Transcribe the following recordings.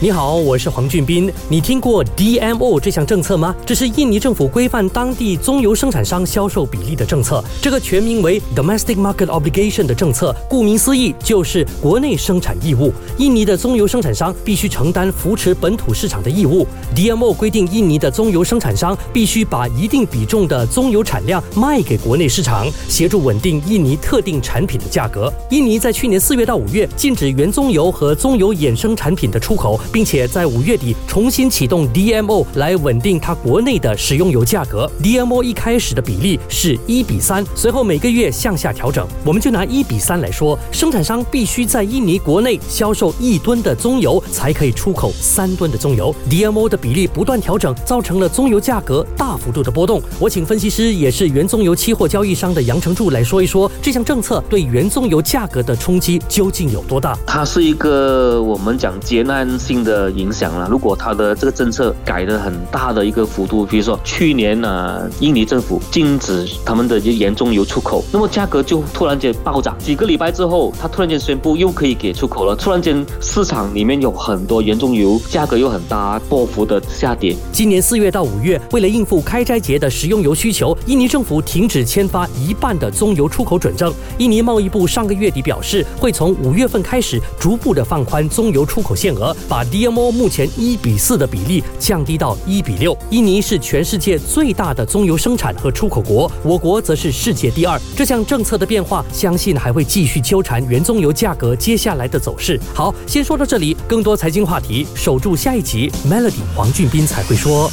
你好，我是黄俊斌。你听过 DMO 这项政策吗？这是印尼政府规范当地棕油生产商销售比例的政策。这个全名为 Domestic Market Obligation 的政策，顾名思义就是国内生产义务。印尼的棕油生产商必须承担扶持本土市场的义务。DMO 规定，印尼的棕油生产商必须把一定比重的棕油产量卖给国内市场，协助稳定印尼特定产品的价格。印尼在去年四月到五月禁止原棕油和棕油衍生产品的出口。并且在五月底重新启动 DMO 来稳定它国内的食用油价格。DMO 一开始的比例是一比三，随后每个月向下调整。我们就拿一比三来说，生产商必须在印尼国内销售一吨的棕油，才可以出口三吨的棕油。DMO 的比例不断调整，造成了棕油价格大幅度的波动。我请分析师，也是原棕油期货交易商的杨成柱来说一说，这项政策对原棕油价格的冲击究竟有多大？它是一个我们讲艰难性。的影响了。如果它的这个政策改的很大的一个幅度，比如说去年呢，印尼政府禁止他们的盐棕油出口，那么价格就突然间暴涨。几个礼拜之后，他突然间宣布又可以给出口了，突然间市场里面有很多盐棕油，价格又很大波幅的下跌。今年四月到五月，为了应付开斋节的食用油需求，印尼政府停止签发一半的棕油出口准证。印尼贸易部上个月底表示，会从五月份开始逐步的放宽棕油出口限额，把。DMO 目前一比四的比例降低到一比六。印尼是全世界最大的棕油生产和出口国，我国则是世界第二。这项政策的变化，相信还会继续纠缠原棕油价格接下来的走势。好，先说到这里，更多财经话题，守住下一集。Melody 黄俊斌才会说。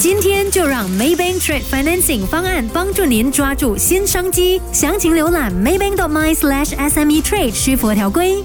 今天就让 Maybank Trade Financing 方案帮助您抓住新商机。详情浏览 maybank.my/sme trade，需符合条规。